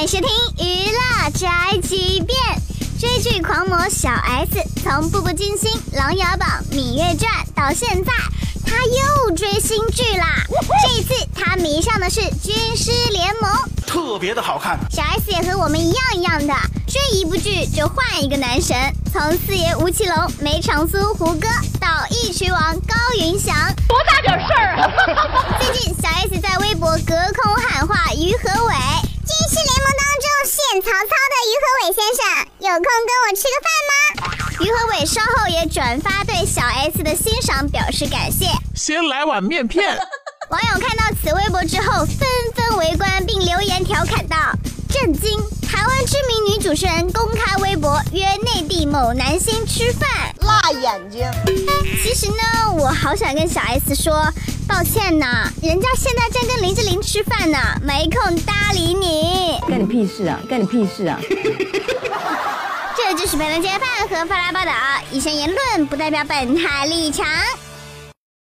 迎收听娱乐宅急便。追剧狂魔小 S 从《步步惊心》《琅琊榜》《芈月传》到现在，他又追新剧啦。这一次他迷上的是《军师联盟》，特别的好看。小 S 也和我们一样一样的，追一部剧就换一个男神，从四爷吴奇隆、梅长苏胡歌曹操的于和伟先生，有空跟我吃个饭吗？于和伟稍后也转发对小 S 的欣赏表示感谢。先来碗面片。网友看到此微博之后，纷纷围观并留言调侃道：“震惊！台湾知名女主持人公开微博约内地某男星吃饭，辣眼睛。其实呢，我好想跟小 S 说，抱歉呐，人家现在正跟林志玲吃饭呢，没空搭理你。屁事啊！干你屁事啊！这就是本轮接饭和发来报道，以上言论不代表本台立场。